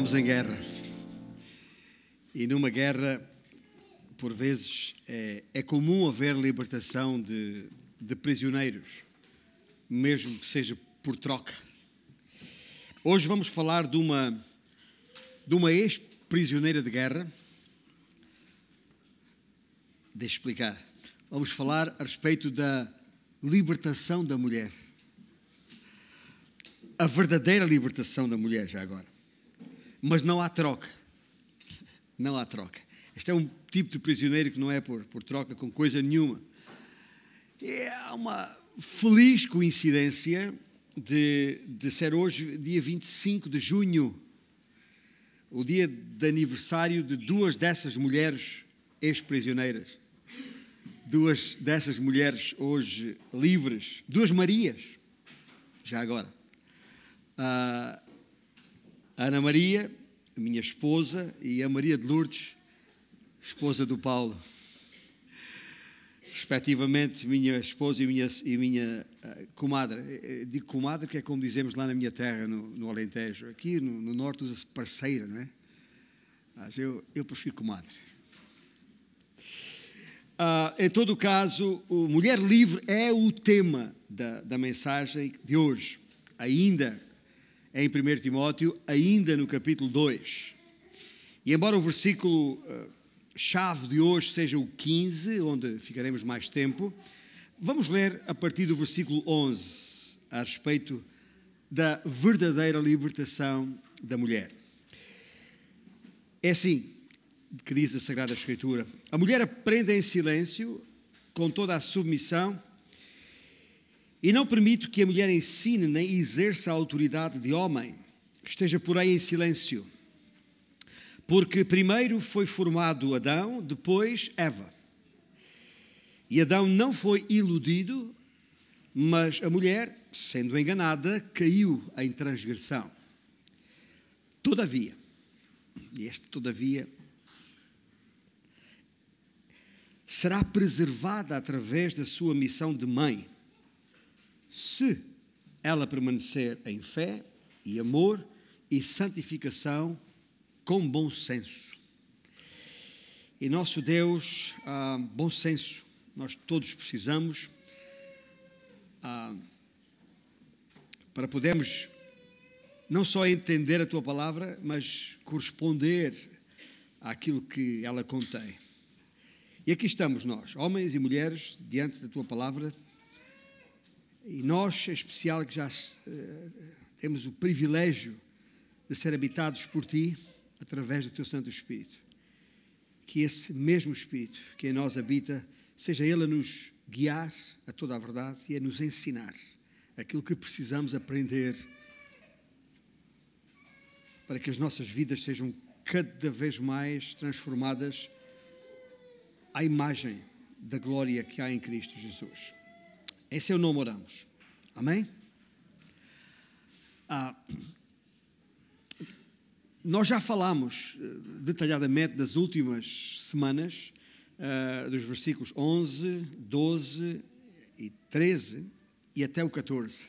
Estávamos em guerra. E numa guerra, por vezes, é, é comum haver libertação de, de prisioneiros, mesmo que seja por troca. Hoje vamos falar de uma, de uma ex-prisioneira de guerra. Deixa explicar. Vamos falar a respeito da libertação da mulher. A verdadeira libertação da mulher, já agora mas não há troca. Não há troca. Este é um tipo de prisioneiro que não é por, por troca com coisa nenhuma. É uma feliz coincidência de, de ser hoje, dia 25 de junho, o dia de aniversário de duas dessas mulheres ex-prisioneiras. Duas dessas mulheres hoje livres. Duas Marias, já agora. Uh, Ana Maria, minha esposa, e a Maria de Lourdes, esposa do Paulo. Respectivamente, minha esposa e minha, e minha uh, comadre. Eh, eh, digo comadre, que é como dizemos lá na minha terra, no, no Alentejo. Aqui no, no Norte usa-se parceira, não é? Mas eu, eu prefiro comadre. Uh, em todo caso, Mulher Livre é o tema da, da mensagem de hoje. Ainda em 1 Timóteo, ainda no capítulo 2. E embora o versículo uh, chave de hoje seja o 15, onde ficaremos mais tempo, vamos ler a partir do versículo 11 a respeito da verdadeira libertação da mulher. É assim que diz a Sagrada Escritura: a mulher aprende em silêncio, com toda a submissão e não permito que a mulher ensine nem exerça a autoridade de homem. Esteja, porém, em silêncio. Porque primeiro foi formado Adão, depois Eva. E Adão não foi iludido, mas a mulher, sendo enganada, caiu em transgressão. Todavia, e este todavia, será preservada através da sua missão de mãe se ela permanecer em fé e amor e santificação com bom senso. E nosso Deus, ah, bom senso, nós todos precisamos ah, para podermos não só entender a tua palavra, mas corresponder àquilo que ela contém. E aqui estamos nós, homens e mulheres, diante da tua palavra e nós, em especial, que já uh, temos o privilégio de ser habitados por Ti, através do Teu Santo Espírito. Que esse mesmo Espírito que em nós habita, seja Ele a nos guiar a toda a verdade e a nos ensinar aquilo que precisamos aprender para que as nossas vidas sejam cada vez mais transformadas à imagem da glória que há em Cristo Jesus. Em seu nome oramos. Amém? Ah, nós já falamos eh, detalhadamente das últimas semanas, uh, dos versículos 11, 12 e 13 e até o 14,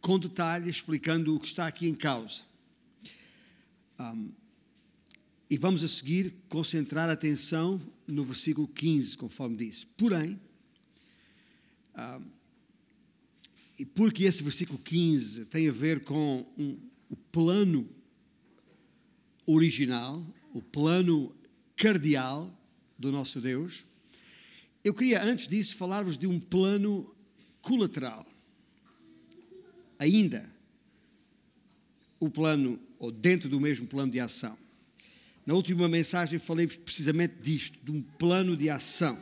com detalhe explicando o que está aqui em causa. E vamos a seguir concentrar a atenção no versículo 15, conforme disse. Porém, ah, e porque esse versículo 15 tem a ver com um, o plano original, o plano cardial do nosso Deus, eu queria antes disso falar-vos de um plano colateral. Ainda o plano, ou dentro do mesmo plano de ação. Na última mensagem falei-vos precisamente disto, de um plano de ação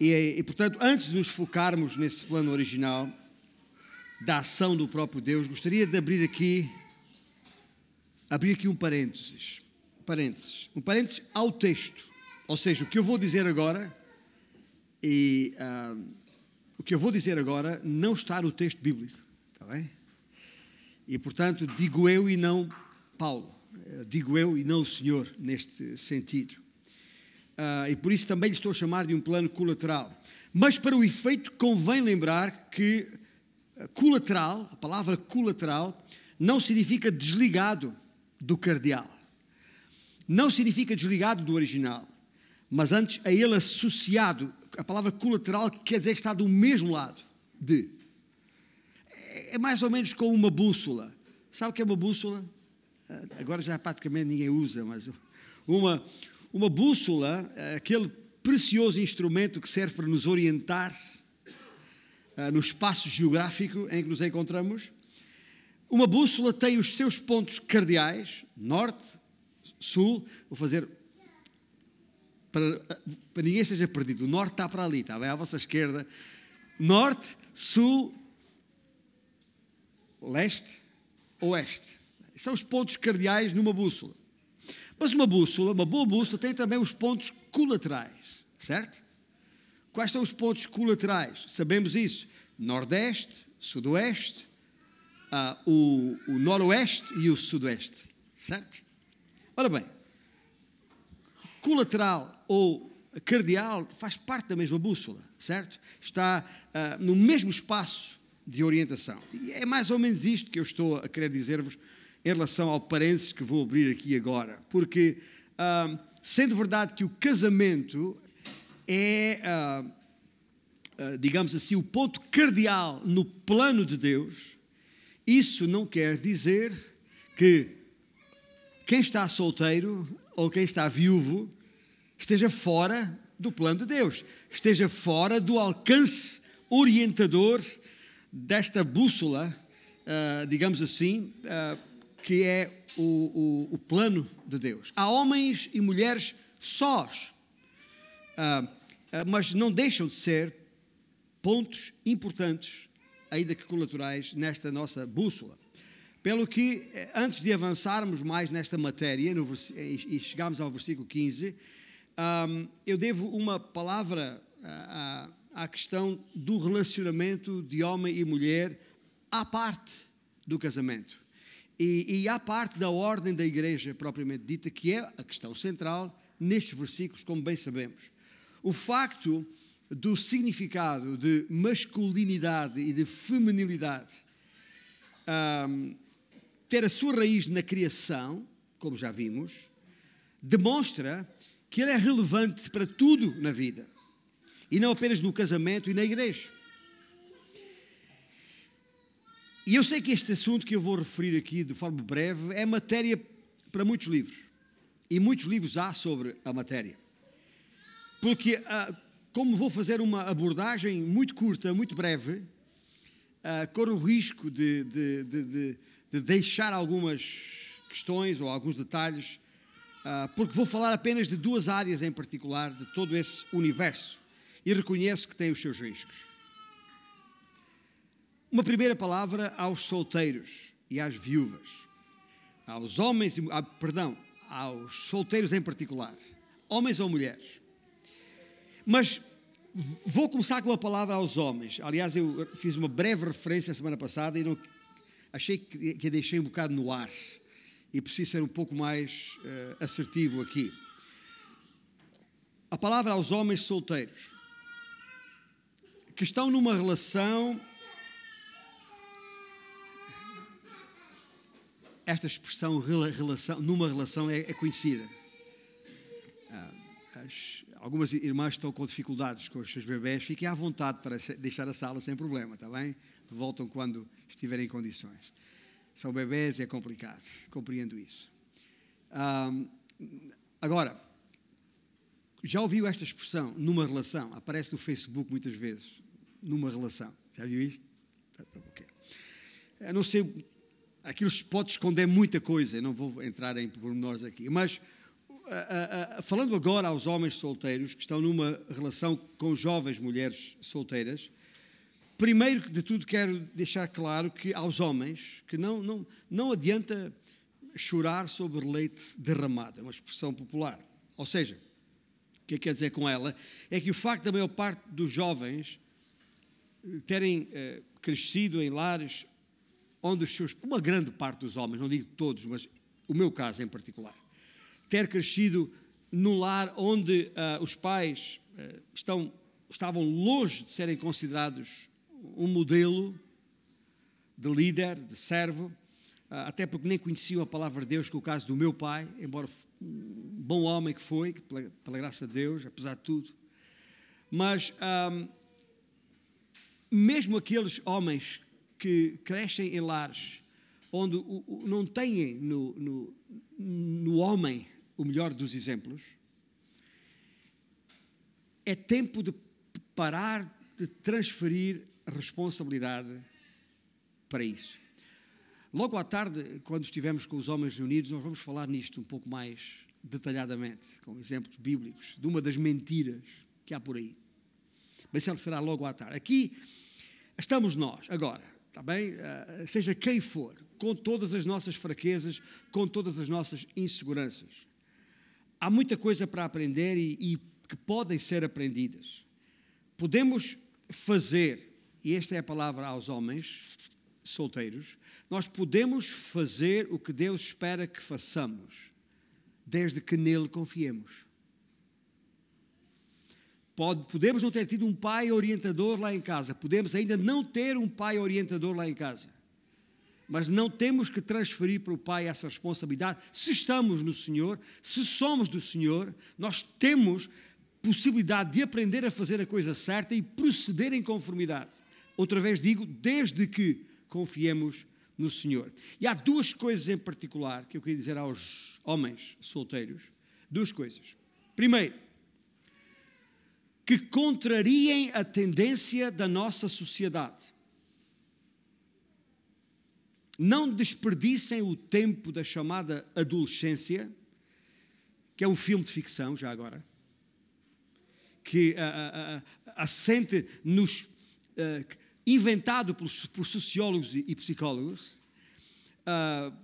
e, e, portanto, antes de nos focarmos nesse plano original da ação do próprio Deus, gostaria de abrir aqui abrir aqui um parênteses, parênteses, um parênteses ao texto. Ou seja, o que eu vou dizer agora e uh, o que eu vou dizer agora não está no texto bíblico, está bem? E portanto digo eu e não Paulo, digo eu e não o Senhor neste sentido uh, e por isso também lhe estou a chamar de um plano colateral. Mas para o efeito convém lembrar que ah, colateral, a palavra colateral, não significa desligado do cardeal. Não significa desligado do original, mas antes a ele associado. A palavra colateral quer dizer que está do mesmo lado de. É mais ou menos como uma bússola. Sabe o que é uma bússola? Agora já praticamente ninguém usa, mas uma, uma bússola, é aquele precioso instrumento que serve para nos orientar uh, no espaço geográfico em que nos encontramos. Uma bússola tem os seus pontos cardeais, norte, sul. Vou fazer para, para ninguém esteja perdido. O norte está para ali, está bem à vossa esquerda. Norte, sul, leste, oeste. São os pontos cardeais numa bússola. Mas uma bússola, uma boa bússola, tem também os pontos colaterais, certo? Quais são os pontos colaterais? Sabemos isso. Nordeste, Sudoeste, uh, o, o Noroeste e o Sudoeste, certo? Ora bem, colateral ou cardeal faz parte da mesma bússola, certo? Está uh, no mesmo espaço de orientação. E é mais ou menos isto que eu estou a querer dizer-vos em relação ao parênteses que vou abrir aqui agora. Porque, sendo verdade que o casamento é, uh, digamos assim, o ponto cardeal no plano de Deus, isso não quer dizer que quem está solteiro ou quem está viúvo esteja fora do plano de Deus, esteja fora do alcance orientador desta bússola, digamos assim, que é o, o, o, plano de Deus. Há homens e mulheres sós, uh, uh, mas não deixam de ser pontos importantes, ainda que colaterais, nesta nossa bússola. Pelo que, eh, antes de avançarmos mais nesta matéria, no, e chegarmos ao versículo 15, um, eu devo uma palavra à, à questão do relacionamento de homem e mulher à parte do casamento. E, e há parte da ordem da igreja propriamente dita, que é a questão central nestes versículos, como bem sabemos. O facto do significado de masculinidade e de feminilidade um, ter a sua raiz na criação, como já vimos, demonstra que ele é relevante para tudo na vida e não apenas no casamento e na igreja. E eu sei que este assunto que eu vou referir aqui de forma breve é matéria para muitos livros. E muitos livros há sobre a matéria. Porque, ah, como vou fazer uma abordagem muito curta, muito breve, ah, corro o risco de, de, de, de deixar algumas questões ou alguns detalhes, ah, porque vou falar apenas de duas áreas em particular de todo esse universo. E reconheço que tem os seus riscos. Uma primeira palavra aos solteiros e às viúvas, aos homens, ah, perdão, aos solteiros em particular, homens ou mulheres. Mas vou começar com uma palavra aos homens. Aliás, eu fiz uma breve referência a semana passada e não, achei que, que a deixei um bocado no ar e preciso ser um pouco mais uh, assertivo aqui. A palavra aos homens solteiros que estão numa relação esta expressão relação, numa relação é, é conhecida. Ah, as, algumas irmãs estão com dificuldades com os seus bebés, fiquem à vontade para deixar a sala sem problema, está bem? Voltam quando estiverem em condições. São bebés e é complicado, compreendo isso. Ah, agora, já ouviu esta expressão, numa relação? Aparece no Facebook muitas vezes, numa relação. Já viu isto? Tá, tá, okay. Eu não sei aquilo pode esconder muita coisa, não vou entrar em pormenores aqui, mas falando agora aos homens solteiros que estão numa relação com jovens mulheres solteiras, primeiro de tudo quero deixar claro que aos homens que não, não, não adianta chorar sobre leite derramado, é uma expressão popular. Ou seja, o que é quer dizer com ela? É que o facto da maior parte dos jovens terem eh, crescido em lares onde os seus, uma grande parte dos homens, não digo todos, mas o meu caso em particular, ter crescido num lar onde uh, os pais uh, estão, estavam longe de serem considerados um modelo de líder, de servo, ah, até porque nem conheciam a palavra de Deus, que é o caso do meu pai, embora um bom homem que foi, pela, pela graça de Deus, apesar de tudo. Mas um, mesmo aqueles homens que crescem em lares onde o, o, não têm no, no, no homem o melhor dos exemplos, é tempo de parar de transferir responsabilidade para isso. Logo à tarde, quando estivermos com os homens reunidos, nós vamos falar nisto um pouco mais detalhadamente, com exemplos bíblicos, de uma das mentiras que há por aí. Mas isso será logo à tarde. Aqui estamos nós, agora, está bem? Uh, seja quem for, com todas as nossas fraquezas, com todas as nossas inseguranças. Há muita coisa para aprender e, e que podem ser aprendidas. Podemos fazer, e esta é a palavra aos homens solteiros, nós podemos fazer o que Deus espera que façamos, desde que nele confiemos. Pode, podemos não ter tido um pai orientador lá em casa, podemos ainda não ter um pai orientador lá em casa, mas não temos que transferir para o pai essa responsabilidade. Se estamos no Senhor, se somos do Senhor, nós temos possibilidade de aprender a fazer a coisa certa e proceder em conformidade. Outra vez digo, desde que confiemos no Senhor. E há duas coisas em particular que eu queria dizer aos homens solteiros. Duas coisas. Primeiro, que contrariem a tendência da nossa sociedade. Não desperdicem o tempo da chamada adolescência, que é um filme de ficção, já agora, que uh, uh, uh, assente nos inventado por, por sociólogos e, e psicólogos. Uh,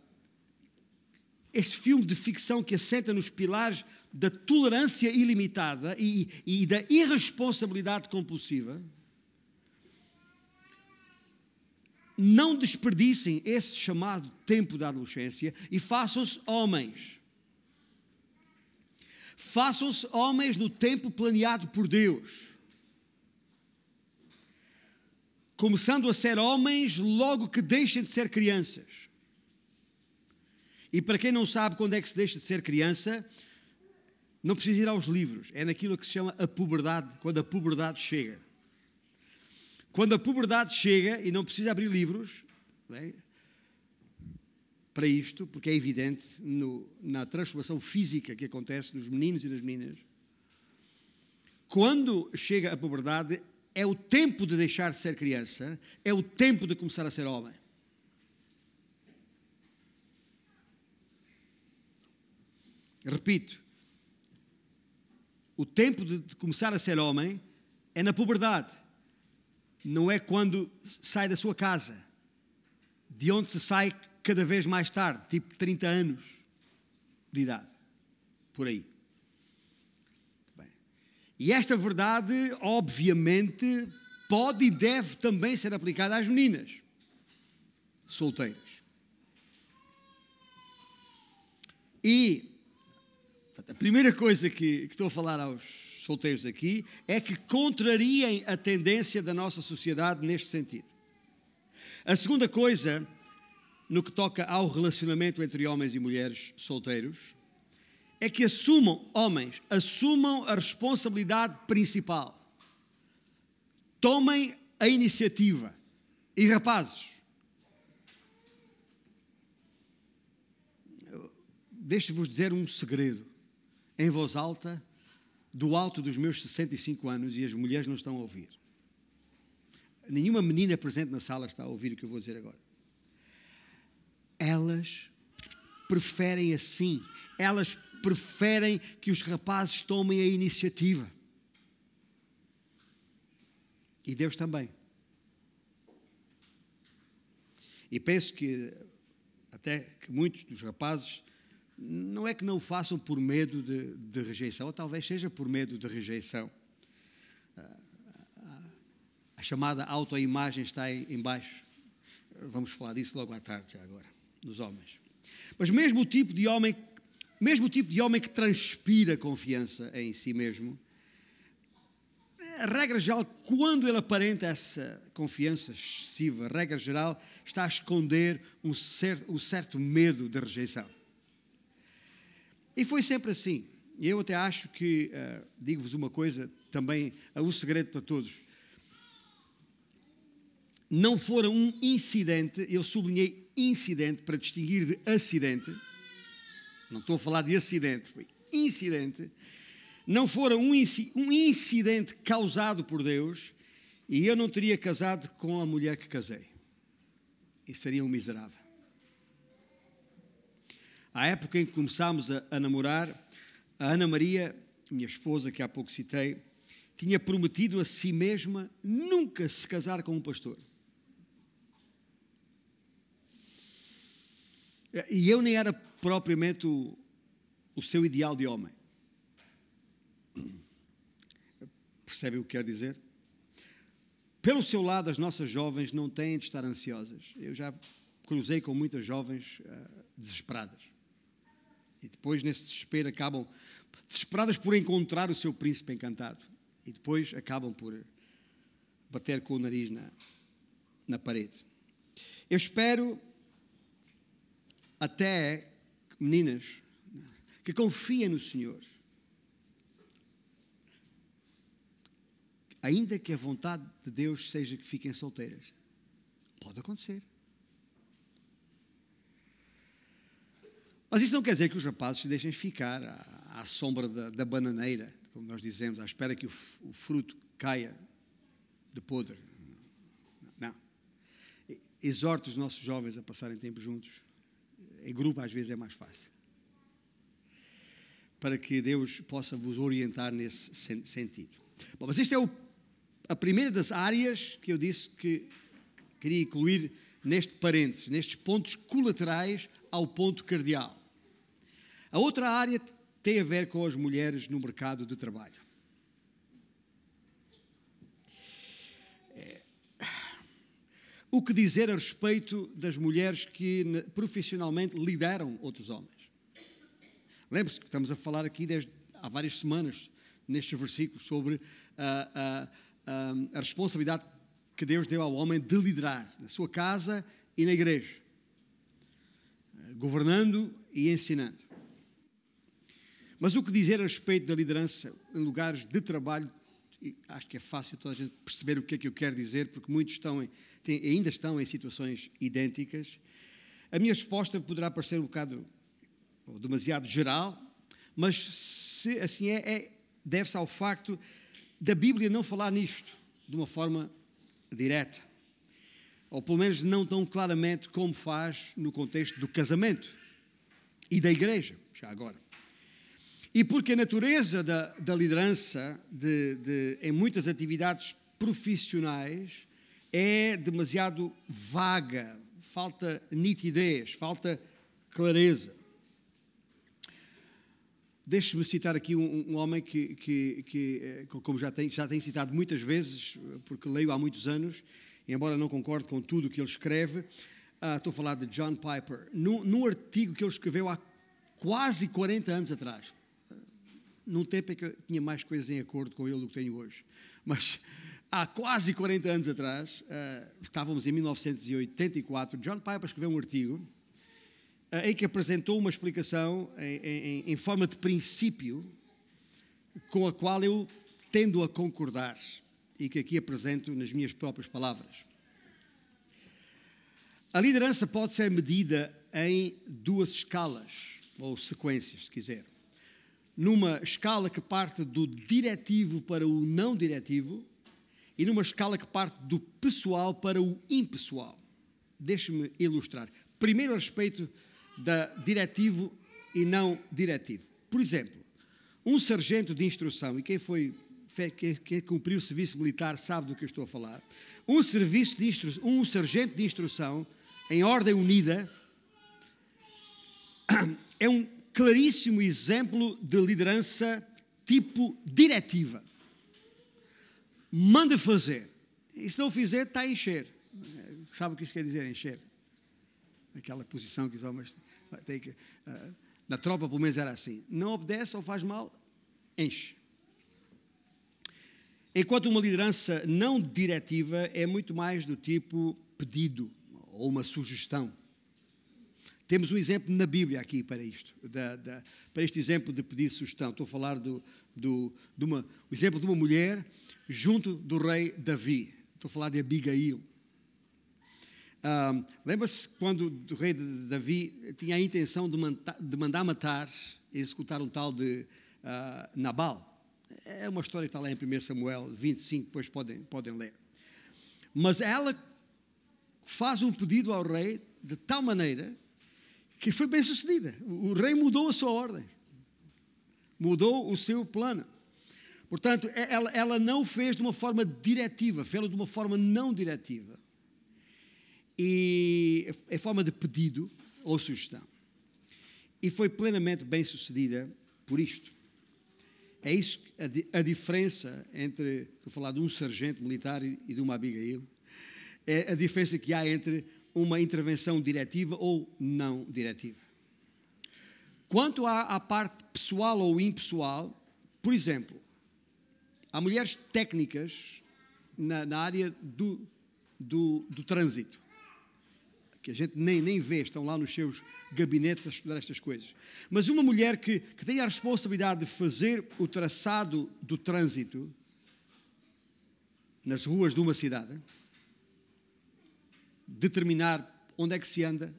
este filme de ficção que assenta nos pilares da tolerância ilimitada e, e da irresponsabilidade compulsiva. Não desperdicem esse chamado tempo da adolescência e façam-se homens. Façam-se homens no tempo planeado por Deus começando a ser homens logo que deixem de ser crianças. E para quem não sabe quando é que se deixa de ser criança, não precisa ir aos livros, é naquilo que se chama a puberdade, quando a puberdade chega. Quando a puberdade chega, e não precisa abrir livros é? para isto, porque é evidente no, na transformação física que acontece nos meninos e nas meninas, quando chega a puberdade, é o tempo de deixar de ser criança, é o tempo de começar a ser homem. Repito, o tempo de começar a ser homem é na puberdade, não é quando sai da sua casa, de onde se sai cada vez mais tarde, tipo 30 anos de idade, por aí. E esta verdade, obviamente, pode e deve também ser aplicada às meninas solteiras. E a primeira coisa que, que estou a falar aos solteiros aqui é que contrariem a tendência da nossa sociedade neste sentido. A segunda coisa, no que toca ao relacionamento entre homens e mulheres solteiros, é que assumam, homens, assumam a responsabilidade principal. Tomem a iniciativa. E rapazes, deixe-vos dizer um segredo em voz alta, do alto dos meus 65 anos, e as mulheres não estão a ouvir. Nenhuma menina presente na sala está a ouvir o que eu vou dizer agora. Elas preferem assim, elas preferem que os rapazes tomem a iniciativa. E Deus também. E penso que até que muitos dos rapazes não é que não o façam por medo de, de rejeição, ou talvez seja por medo de rejeição. A chamada autoimagem está embaixo. Vamos falar disso logo à tarde, já agora, nos homens. Mas mesmo o tipo de homem mesmo o tipo de homem que transpira confiança em si mesmo, A regra geral, quando ele aparenta essa confiança excessiva, a regra geral está a esconder um certo, um certo medo de rejeição. E foi sempre assim. Eu até acho que, uh, digo-vos uma coisa, também é um segredo para todos. Não fora um incidente, eu sublinhei incidente para distinguir de acidente, não estou a falar de acidente, foi incidente, não fora um, um incidente causado por Deus, e eu não teria casado com a mulher que casei. E seria um miserável. À época em que começámos a, a namorar, a Ana Maria, minha esposa, que há pouco citei, tinha prometido a si mesma nunca se casar com um pastor. E eu nem era propriamente o, o seu ideal de homem. Percebem o que quer dizer? Pelo seu lado, as nossas jovens não têm de estar ansiosas. Eu já cruzei com muitas jovens uh, desesperadas. E depois, nesse desespero, acabam desesperadas por encontrar o seu príncipe encantado. E depois acabam por bater com o nariz na, na parede. Eu espero até, meninas, que confiem no Senhor. Ainda que a vontade de Deus seja que fiquem solteiras. Pode acontecer. Mas isso não quer dizer que os rapazes se deixem ficar à, à sombra da, da, bananeira, como nós dizemos, à espera que o, o fruto caia de podre. Não. Exorto os nossos jovens a passarem tempo juntos. Em grupo, às vezes, é mais fácil. Para que Deus possa vos orientar nesse sentido. Bom, mas este é o, a primeira das áreas que eu disse que queria incluir neste parênteses, nestes pontos colaterais ao ponto cardeal. A outra área tem a ver com as mulheres no mercado de trabalho. É, o que dizer a respeito das mulheres que profissionalmente lideram outros homens? Lembre-se que estamos a falar aqui desde há várias semanas, nestes versículos, sobre a, a, a, a responsabilidade que Deus deu ao homem de liderar na sua casa e na igreja governando e ensinando. Mas o que dizer a respeito da liderança em lugares de trabalho, acho que é fácil toda a gente perceber o que é que eu quero dizer, porque muitos estão em, têm, ainda estão em situações idênticas. A minha resposta poderá parecer um bocado ou demasiado geral, mas se assim é, é deve-se ao facto da Bíblia não falar nisto de uma forma direta ou pelo menos não tão claramente como faz no contexto do casamento e da igreja, já agora. E porque a natureza da, da liderança de, de, em muitas atividades profissionais é demasiado vaga, falta nitidez, falta clareza. Deixe-me citar aqui um, um homem que, que, que, eh, como já tenho, já citado muitas vezes, porque leio há muitos anos, embora não concorde com tudo o que ele escreve, uh, estou a falar de John Piper, num, artigo que ele escreveu há quase 40 anos atrás. Num tempo em que eu tinha mais coisas em acordo com ele do que tenho hoje. Mas há quase 40 anos atrás, uh, estávamos em 1984, John Piper escreveu um artigo uh, em que apresentou uma explicação em, em, em forma de princípio com a qual eu tendo a concordar e que aqui apresento nas minhas próprias palavras. A liderança pode ser medida em duas escalas, ou sequências, se quiser. Numa escala que parte do diretivo para o não diretivo e numa escala que parte do pessoal para o impessoal. Deixe-me ilustrar. Primeiro a respeito da diretivo e não diretivo. Por exemplo, um sargento de instrução, e quem foi quem cumpriu o serviço militar sabe do que eu estou a falar. Um, serviço de instru... um sargento de instrução em ordem unida é um claríssimo exemplo de liderança tipo diretiva. Manda fazer. E se não fizer, está a encher. Sabe o que isso quer dizer, encher? Aquela posição que os homens têm que. Uh, na tropa, pelo menos, era assim. Não obedece ou faz mal, enche. Enquanto uma liderança não diretiva é muito mais do tipo pedido ou uma sugestão. Temos um exemplo na Bíblia aqui para isto, da, da, para este exemplo de pedir sugestão. Estou a falar do, do, de uma, o exemplo de uma mulher junto do rei Davi. Estou a falar de Abigail. Lembra-se quando o rei Davi tinha a intenção de, mandar, de mandar matar, executar um tal de uh, Nabal? É uma história que está lá em 1 Samuel 25, depois podem, podem ler. Mas ela faz um pedido ao rei de tal maneira que foi bem sucedida. O rei mudou a sua ordem, mudou o seu plano. Portanto, é, ela, ela não fez de uma forma diretiva, fez de uma forma não diretiva. E é forma de pedido ou sugestão. E foi plenamente bem sucedida por isto. É isso a, a diferença entre, estou a falar de um sargento militar e de uma Abigail, é a diferença que há entre uma intervenção diretiva ou não diretiva. Quanto à, à parte pessoal ou impessoal, por exemplo, há mulheres técnicas na, na área do, do, do, trânsito, que a gente nem, nem vê, estão lá nos seus gabinetes a estudar estas coisas. Mas uma mulher que, que tem a responsabilidade de fazer o traçado do trânsito nas ruas de uma cidade, determinar onde é que se anda,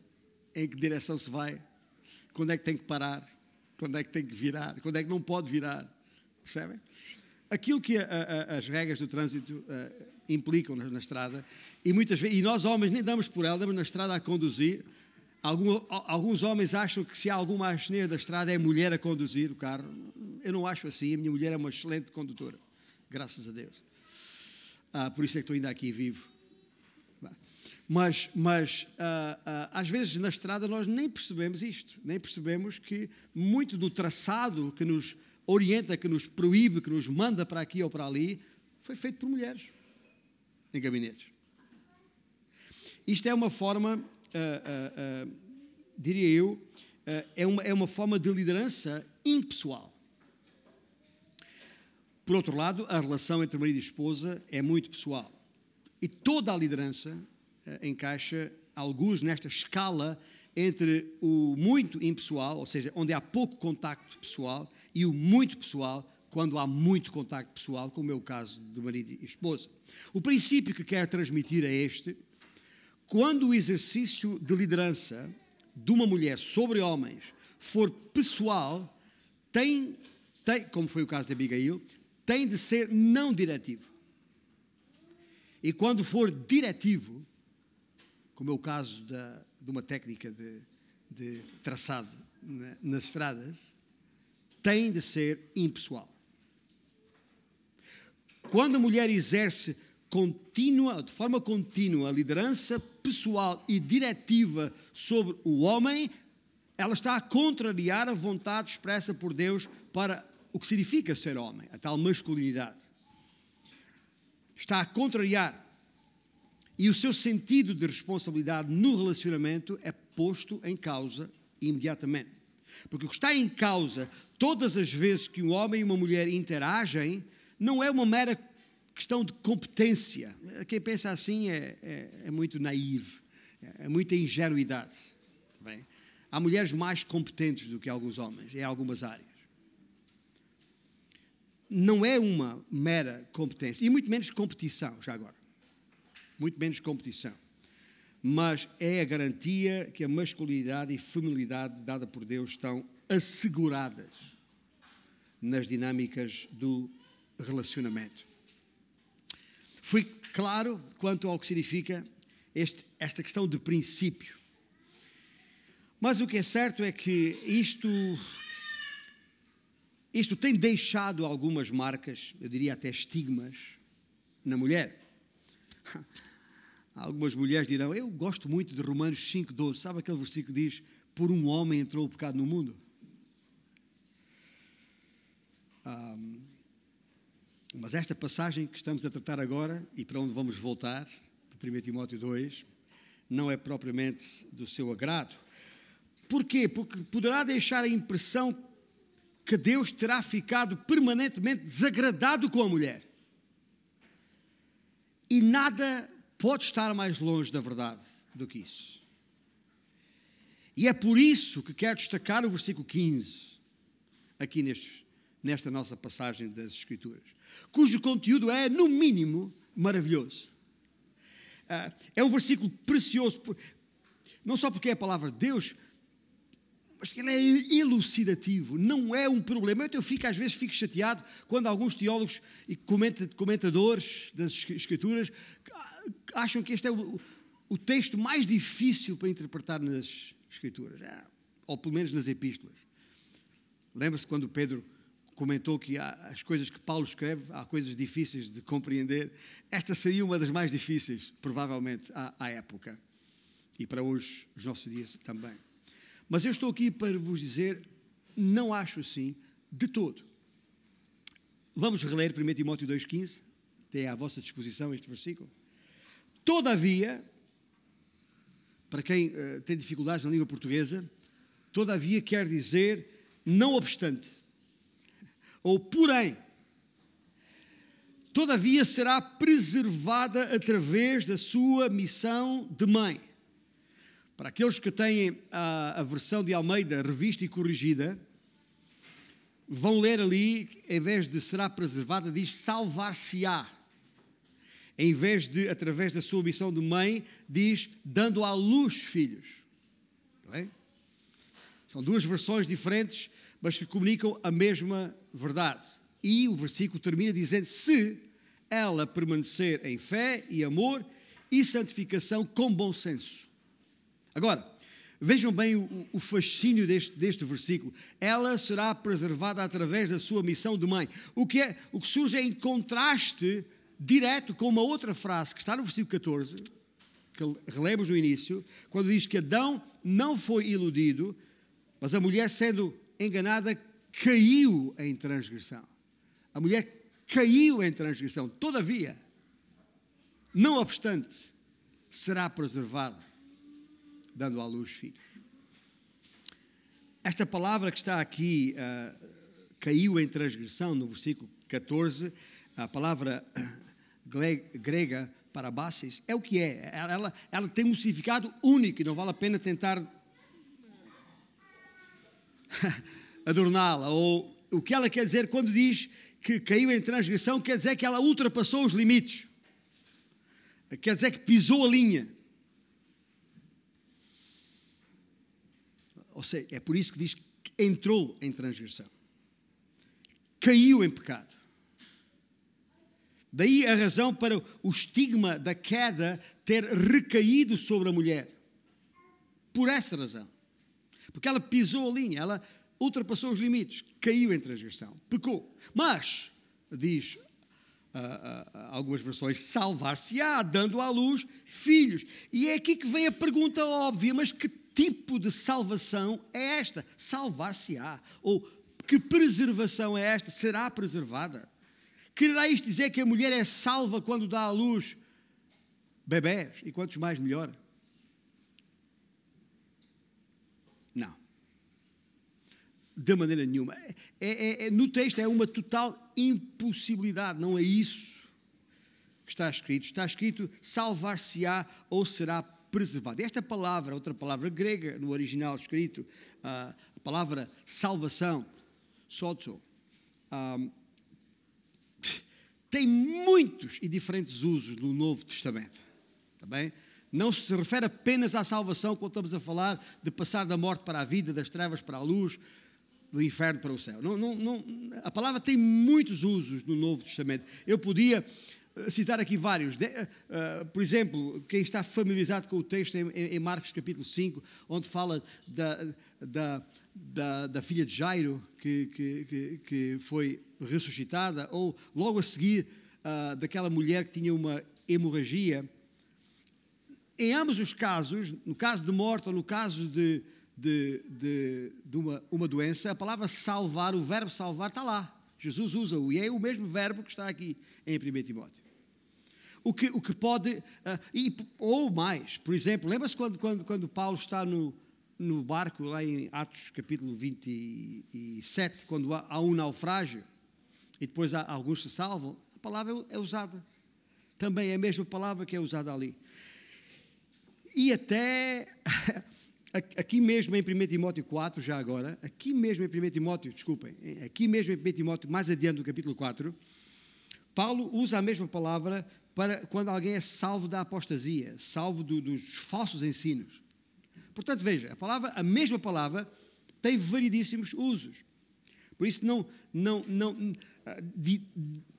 em que direção se vai, quando é que tem que parar, quando é que tem que virar, quando é que não pode virar. Percebem? Aquilo que a, a, as regras do trânsito uh, implicam na, na, estrada, e muitas vezes, e nós homens nem damos por ela, damos na estrada a conduzir. Algum, alguns homens acham que se há alguma asneira da estrada é a mulher a conduzir o carro. Eu não acho assim, a minha mulher é uma excelente condutora, graças a Deus. Ah, por isso é que estou ainda aqui vivo. Mas, mas uh, uh, às vezes na estrada nós nem percebemos isto, nem percebemos que muito do traçado que nos orienta, que nos proíbe, que nos manda para aqui ou para ali, foi feito por mulheres em gabinetes. Isto é uma forma, uh, diria eu, é, uma, é uma forma de liderança impessoal. Por outro lado, a relação entre marido e esposa é muito pessoal. E toda a liderança encaixa alguns nesta escala entre o muito impessoal, ou seja, onde há pouco contacto pessoal, e o muito pessoal, quando há muito contacto pessoal, como é o caso do marido e esposa. O princípio que quero transmitir é este: quando o exercício de liderança de uma mulher sobre homens for pessoal, tem, tem como foi o caso de Abigail, tem de ser não diretivo. E quando for diretivo, como é o caso da, de uma técnica de, de traçado na, nas estradas, tem de ser impessoal. Quando a mulher exerce contínua, de forma contínua a liderança pessoal e diretiva sobre o homem, ela está a contrariar a vontade expressa por Deus para o que significa ser homem, a tal masculinidade. Está a contrariar e o seu sentido de responsabilidade no relacionamento é posto em causa imediatamente. Porque o que está em causa todas as vezes que um homem e uma mulher interagem não é uma mera questão de competência. Quem pensa assim é, é, é muito naivo, é muita ingenuidade. Bem, há mulheres mais competentes do que alguns homens em algumas áreas. Não é uma mera competência, e muito menos competição, já agora muito menos competição. Mas é a garantia que a masculinidade e feminilidade dada por Deus estão asseguradas nas dinâmicas do relacionamento. Fui claro quanto ao que significa este, esta questão de princípio. Mas o que é certo é que isto, isto tem deixado algumas marcas, eu diria até estigmas, na mulher. Algumas mulheres dirão: Eu gosto muito de Romanos 5,12. Sabe aquele versículo que diz: Por um homem entrou o pecado no mundo? Um, mas esta passagem que estamos a tratar agora e para onde vamos voltar, para 1 Timóteo 2, não é propriamente do seu agrado. Porquê? Porque poderá deixar a impressão que Deus terá ficado permanentemente desagradado com a mulher. E nada pode estar mais longe da verdade do que isso. E é por isso que quero destacar o versículo 15, aqui neste, nesta nossa passagem das Escrituras, cujo conteúdo é, no mínimo, maravilhoso. Ah, é um versículo precioso, não só porque é a palavra de Deus, mas ele é elucidativo, não é um problema. Eu fico, às vezes fico chateado quando alguns teólogos e comentadores das escrituras acham que este é o, o texto mais difícil para interpretar nas escrituras, é, ou pelo menos nas epístolas. Lembra-se quando Pedro comentou que as coisas que Paulo escreve, há coisas difíceis de compreender. Esta seria uma das mais difíceis, provavelmente, à, à época. E para hoje, os nossos dias também. Mas eu estou aqui para vos dizer, não acho assim de todo. Vamos reler 1 Timóteo 2,15, tem à vossa disposição este versículo. Todavia, para quem uh, tem dificuldades na língua portuguesa, todavia quer dizer não obstante, ou porém. Todavia será preservada através da sua missão de mãe para aqueles que têm a, a versão de Almeida revista e corrigida, vão ler ali, em vez de será preservada, diz salvar-se-á. Em vez de, através da sua missão de mãe, diz dando à luz filhos. Bem? São duas versões diferentes, mas que comunicam a mesma verdade. E o versículo termina dizendo: se ela permanecer em fé e amor e santificação com bom senso. Agora, vejam bem o, o fascínio deste, deste versículo. Ela será preservada através da sua missão de mãe. O que, é, o que surge é em contraste direto com uma outra frase que está no versículo 14, que relemos no início, quando diz que Adão não foi iludido, mas a mulher, sendo enganada, caiu em transgressão. A mulher caiu em transgressão. Todavia, não obstante, será preservada dando à luz filhos. Esta palavra que está aqui, uh, caiu em transgressão, no versículo 14, a palavra grega para bases, é o que é. Ela, ela tem um significado único e não vale a pena tentar adorná-la. Ou o que ela quer dizer quando diz que caiu em transgressão, quer dizer que ela ultrapassou os limites. Quer dizer que pisou a linha. Ou seja, é por isso que diz que entrou em transgressão. Caiu em pecado. Daí a razão para o estigma da queda ter recaído sobre a mulher. Por essa razão. Porque ela pisou a linha, ela ultrapassou os limites, caiu em transgressão, pecou. Mas, diz uh, uh, algumas versões, salvar-se-á, dando à luz filhos. E é aqui que vem a pergunta óbvia: mas que tipo de salvação é esta? Salvar-se-á. Ou que preservação é esta? Será preservada? Quererá isto dizer que a mulher é salva quando dá à luz bebés? E quantos mais melhor? Não. De maneira nenhuma. É, é, é, no texto é uma total impossibilidade, não é isso que está escrito. Está escrito salvar-se-á ou será preservado. Esta palavra, outra palavra grega no original escrito, a palavra salvação, sozo, tem muitos e diferentes usos no Novo Testamento. Também tá não se refere apenas à salvação quando estamos a falar de passar da morte para a vida, das trevas para a luz, do inferno para o céu. Não, não, não, a palavra tem muitos usos no Novo Testamento. Eu podia citar aqui vários. Uh, por exemplo, quem está familiarizado com o texto em, em Marcos capítulo 5, onde fala da, da, da, da filha de Jairo que, que, que, foi ressuscitada, ou logo a seguir uh, daquela mulher que tinha uma hemorragia. Em ambos os casos, no caso de morte ou no caso de, de, de, de uma, uma doença, a palavra salvar, o verbo salvar está lá. Jesus usa-o e é o mesmo verbo que está aqui em 1 Timóteo o que, o que pode, uh, e, ou mais, por exemplo, lembra-se quando, quando, quando Paulo está no, no barco, lá em Atos capítulo 27, quando há, há um naufrágio, e depois há, alguns se salvam, a palavra é usada. Também é a mesma palavra que é usada ali. E até aqui mesmo em 1 Timóteo 4, já agora, aqui mesmo em 1 Timóteo, desculpem, aqui mesmo em 1 Timóteo, mais adiante do capítulo 4, Paulo usa a mesma palavra para quando alguém é salvo da apostasia, salvo do, dos falsos ensinos. Portanto, veja, a palavra, a mesma palavra tem variedíssimos usos. Por isso, não, não, não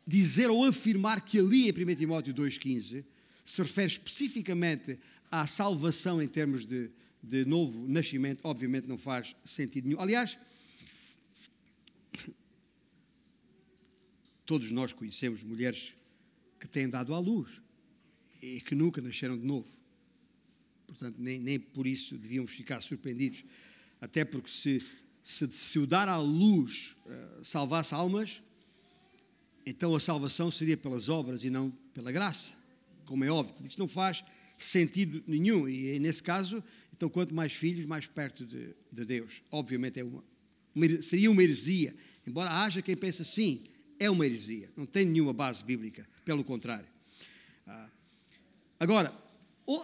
dizer ou afirmar que ali em 1 Timóteo 2,15 se refere especificamente à salvação em termos de, de novo nascimento, obviamente não faz sentido nenhum. Aliás, todos nós conhecemos mulheres que têm dado à luz e que nunca nasceram de novo. Portanto, nem, nem por isso devíamos ficar surpreendidos. Até porque se, se, se o dar à luz uh, salvasse almas, então a salvação seria pelas obras e não pela graça. Como é óbvio, isto não faz sentido nenhum. E nesse caso, então quanto mais filhos, mais perto de, de Deus. Obviamente é uma, uma, seria uma heresia. Embora haja quem pense assim, é uma heresia. Não tem nenhuma base bíblica, pelo contrário. Ah, agora,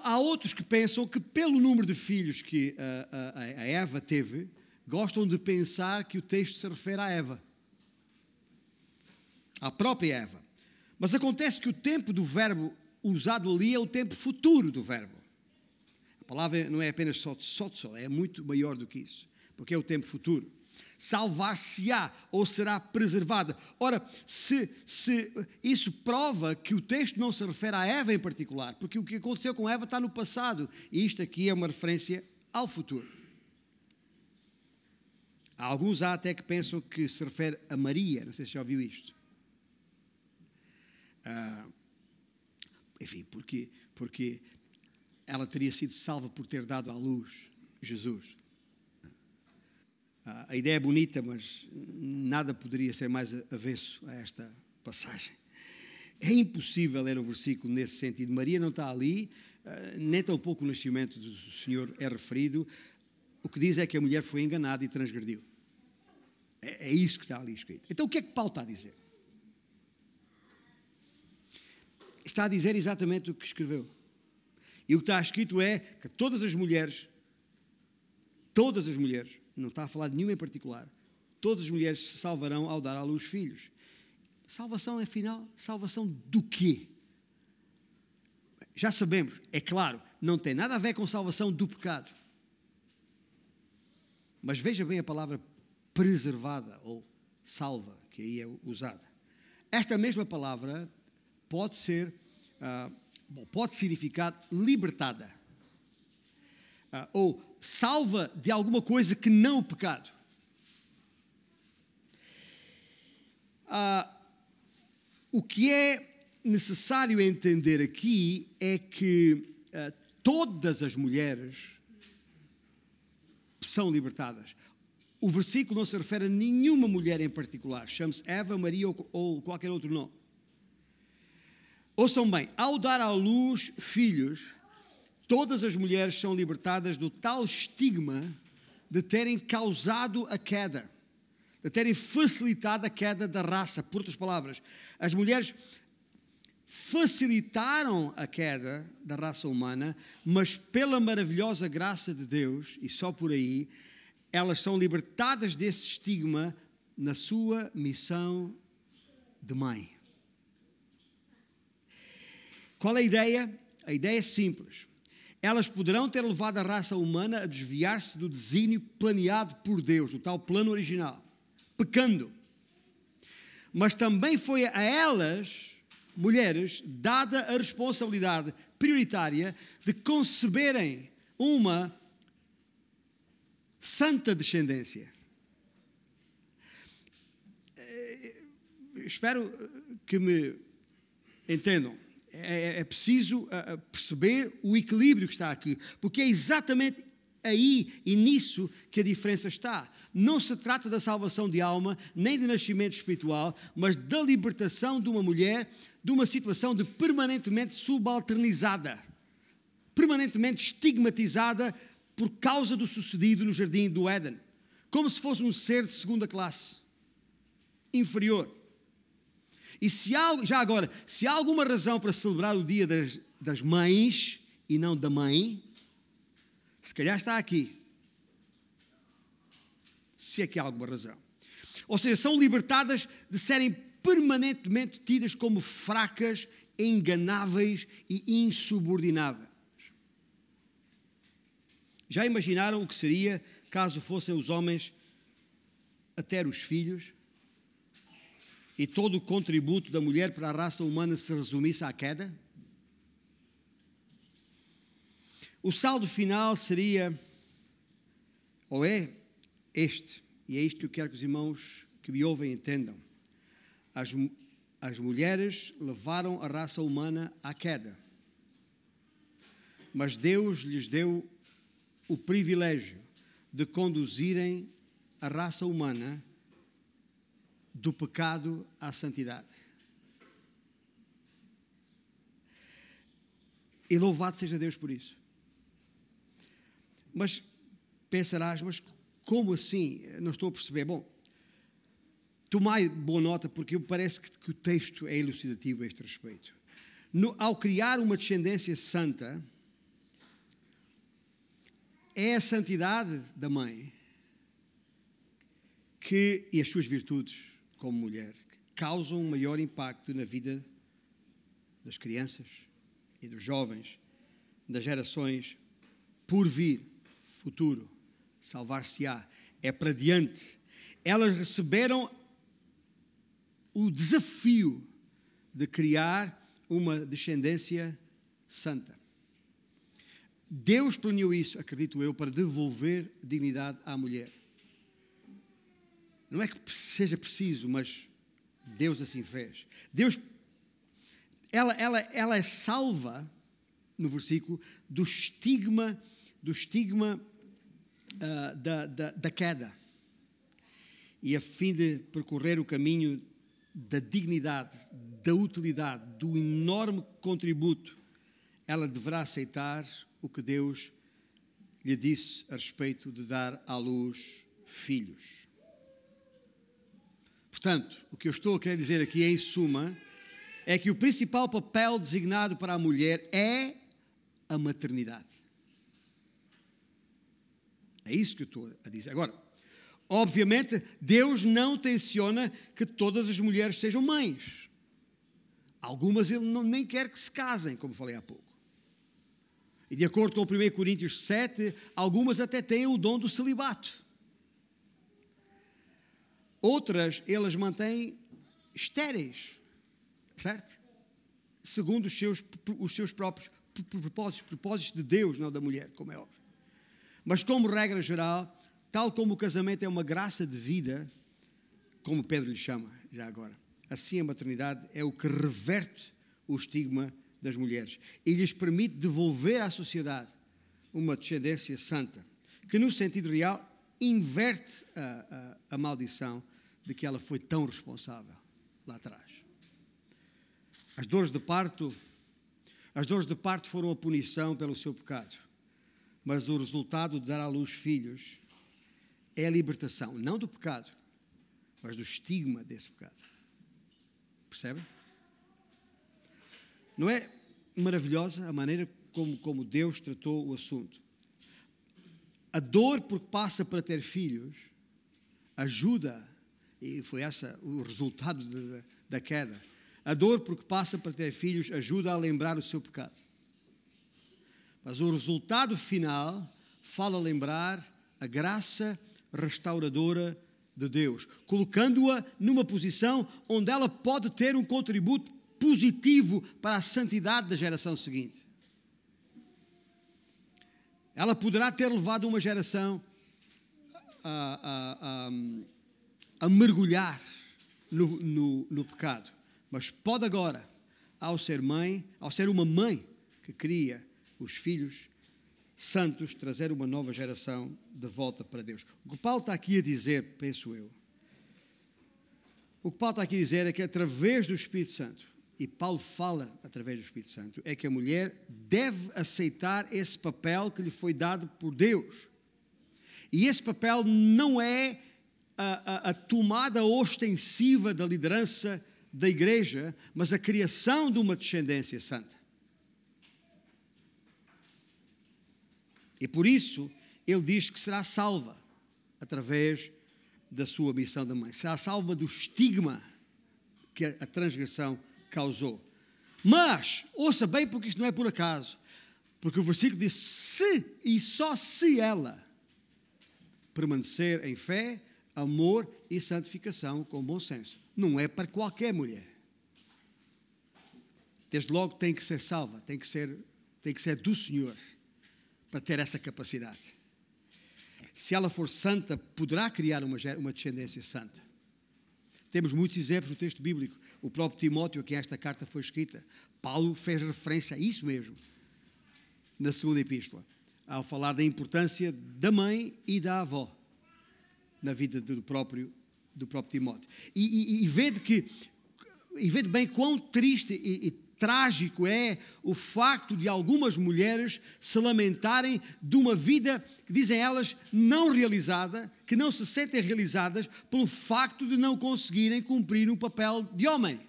há outros que pensam que, pelo número de filhos que a, a, a Eva teve, gostam de pensar que o texto se refere a Eva, à própria Eva. Mas acontece que o tempo do verbo usado ali é o tempo futuro do verbo. A palavra não é apenas só só, é muito maior do que isso, porque é o tempo futuro salvar-se-á ou será preservada. Ora, se, se isso prova que o texto não se refere a Eva em particular, porque o que aconteceu com Eva está no passado, e isto aqui é uma referência ao futuro. Há alguns há até que pensam que se refere a Maria, não sei se já ouviu isto. Ah, enfim, porque, porque ela teria sido salva por ter dado à luz Jesus. A ideia é bonita, mas nada poderia ser mais avesso a esta passagem. É impossível ler o versículo nesse sentido. Maria não está ali, eh, nem tampouco o nascimento do Senhor é referido. O que diz é que a mulher foi enganada e transgrediu. É, é isso que está ali escrito. Então o que é que Paulo está a dizer? Está a dizer exatamente o que escreveu. E o que está escrito é que todas as mulheres, todas as mulheres, não está a falar de nenhuma em particular. Todas as mulheres se salvarão ao dar à luz filhos. Salvação, afinal, salvação do quê? Já sabemos, é claro, não tem nada a ver com salvação do pecado. Mas veja bem a palavra preservada ou salva, que aí é usada. Esta mesma palavra pode ser, uh, pode significar libertada ou salva de alguma coisa que não o pecado. Uh, o que é necessário entender aqui é que uh, todas as mulheres são libertadas. O versículo não se refere a nenhuma mulher em particular, chama-se Eva, Maria ou, ou qualquer outro nome. Ouçam bem, ao dar à luz filhos, todas as mulheres são libertadas do tal estigma de terem causado a queda, de terem facilitado a queda da raça. Por outras palavras, as mulheres facilitaram a queda da raça humana, mas pela maravilhosa graça de Deus, e só por aí, elas são libertadas desse estigma na sua missão de mãe. Qual a ideia? A ideia é simples elas poderão ter levado a raça humana a desviar-se do desígnio planeado por Deus, o tal plano original, pecando. Mas também foi a elas, mulheres, dada a responsabilidade prioritária de conceberem uma santa descendência. Eh, espero que me entendam é, é preciso ah, ah, perceber o equilíbrio que está aqui, porque é exatamente aí e nisso que a diferença está. Não se trata da salvação de alma, nem de nascimento espiritual, mas da libertação de uma mulher de uma situação de permanentemente subalternizada, permanentemente estigmatizada por causa do sucedido no jardim do Éden, como se fosse um ser de segunda classe, inferior. E se há, já agora, se há alguma razão para celebrar o dia das, das mães e não da mãe, se calhar está aqui. Se é que há alguma razão. Ou seja, são libertadas de serem permanentemente tidas como fracas, enganáveis e insubordinadas. Já imaginaram o que seria caso fossem os homens a ter os filhos e todo o contributo da mulher para a raça humana se resumisse à queda? O saldo final seria, ou é este, e é isto que eu quero que os irmãos que me ouvem entendam. As, as mulheres levaram a raça humana à queda, mas Deus lhes deu o privilégio de conduzirem a raça humana do pecado à santidade. E louvado seja Deus por isso. Mas pensarás, mas como assim? Não estou a perceber. Bom, tomai boa nota, porque parece que, que o texto é elucidativo a este respeito. No, ao criar uma descendência santa, é a santidade da mãe que, e as suas virtudes como mulher causam um maior impacto na vida das crianças e dos jovens, das gerações por vir, futuro, salvar-se-á, é para diante. Elas receberam o desafio de criar uma descendência santa. Deus planeou isso, acredito eu, para devolver dignidade à mulher. Não é que seja preciso, mas Deus assim fez. Deus, ela, ela, ela é salva, no versículo, do estigma, do estigma uh, da, da, da queda. E a fim de percorrer o caminho da dignidade, da utilidade, do enorme contributo, ela deverá aceitar o que Deus lhe disse a respeito de dar à luz filhos. Portanto, o que eu estou a querer dizer aqui, em suma, é que o principal papel designado para a mulher é a maternidade. É isso que eu estou a dizer. Agora, obviamente, Deus não tenciona que todas as mulheres sejam mães. Algumas Ele não, nem quer que se casem, como falei há pouco. E de acordo com 1 Coríntios 7, algumas até têm o dom do celibato. Outras, elas mantêm estéreis, certo? Segundo os seus, os seus próprios propósitos, propósitos de Deus, não da mulher, como é óbvio. Mas, como regra geral, tal como o casamento é uma graça de vida, como Pedro lhe chama já agora, assim a maternidade é o que reverte o estigma das mulheres e lhes permite devolver à sociedade uma descendência santa, que no sentido real inverte a, a, a maldição de que ela foi tão responsável lá atrás. As dores de parto, as dores de parto foram a punição pelo seu pecado, mas o resultado de dar à luz filhos é a libertação, não do pecado, mas do estigma desse pecado. Percebem? Não é maravilhosa a maneira como, como Deus tratou o assunto? A dor porque passa para ter filhos ajuda, e foi essa o resultado da, da queda. A dor porque passa para ter filhos ajuda a lembrar o seu pecado. Mas o resultado final fala lembrar a graça restauradora de Deus, colocando-a numa posição onde ela pode ter um contributo positivo para a santidade da geração seguinte. Ela poderá ter levado uma geração a, a, a, a mergulhar no, no, no pecado, mas pode agora, ao ser mãe, ao ser uma mãe que cria os filhos santos, trazer uma nova geração de volta para Deus. O que Paulo está aqui a dizer, penso eu, o que Paulo está aqui a dizer é que através do Espírito Santo, e Paulo fala através do Espírito Santo, é que a mulher deve aceitar esse papel que lhe foi dado por Deus. E esse papel não é a, a, a tomada ostensiva da liderança da igreja, mas a criação de uma descendência santa. E por isso ele diz que será salva através da sua missão da mãe. Será salva do estigma que a transgressão causou. Mas, ouça bem, porque isto não é por acaso. Porque o versículo diz: se e só se ela permanecer em fé, amor e santificação com bom senso. Não é para qualquer mulher. Desde logo tem que ser salva, tem que ser, tem que ser do Senhor para ter essa capacidade. Se ela for santa, poderá criar uma, uma descendência santa. Temos muitos exemplos no texto bíblico. O próprio Timóteo, a quem esta carta foi escrita, Paulo fez referência a isso mesmo na segunda epístola, ao falar da importância da mãe e da avó na vida do próprio, do próprio Timóteo. E, e, e vede que e vede bem quão triste e, e trágico é o facto de algumas mulheres se lamentarem de uma vida que dizem elas não realizada, que não se sentem realizadas pelo facto de não conseguirem cumprir um papel de homem.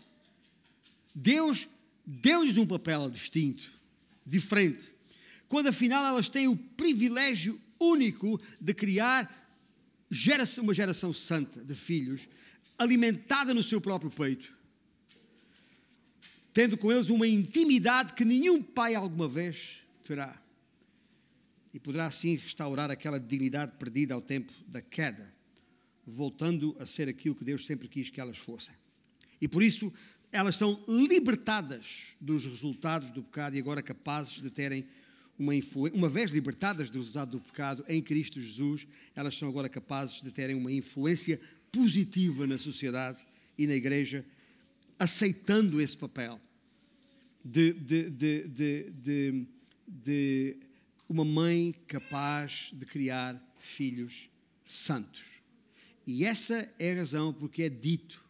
Deus deu-lhes um papel distinto, diferente, quando afinal elas têm o privilégio único de criar uma geração santa de filhos, alimentada no seu próprio peito, tendo com eles uma intimidade que nenhum pai alguma vez terá. E poderá assim restaurar aquela dignidade perdida ao tempo da queda, voltando a ser aquilo que Deus sempre quis que elas fossem. E por isso elas são libertadas dos resultados do pecado e agora capazes de terem uma, uma vez libertadas do resultado do pecado em Cristo Jesus, elas são agora capazes de terem uma influência positiva na sociedade e na igreja, aceitando esse papel de, de, de, de uma mãe capaz de criar filhos santos. E essa é a razão porque é dito,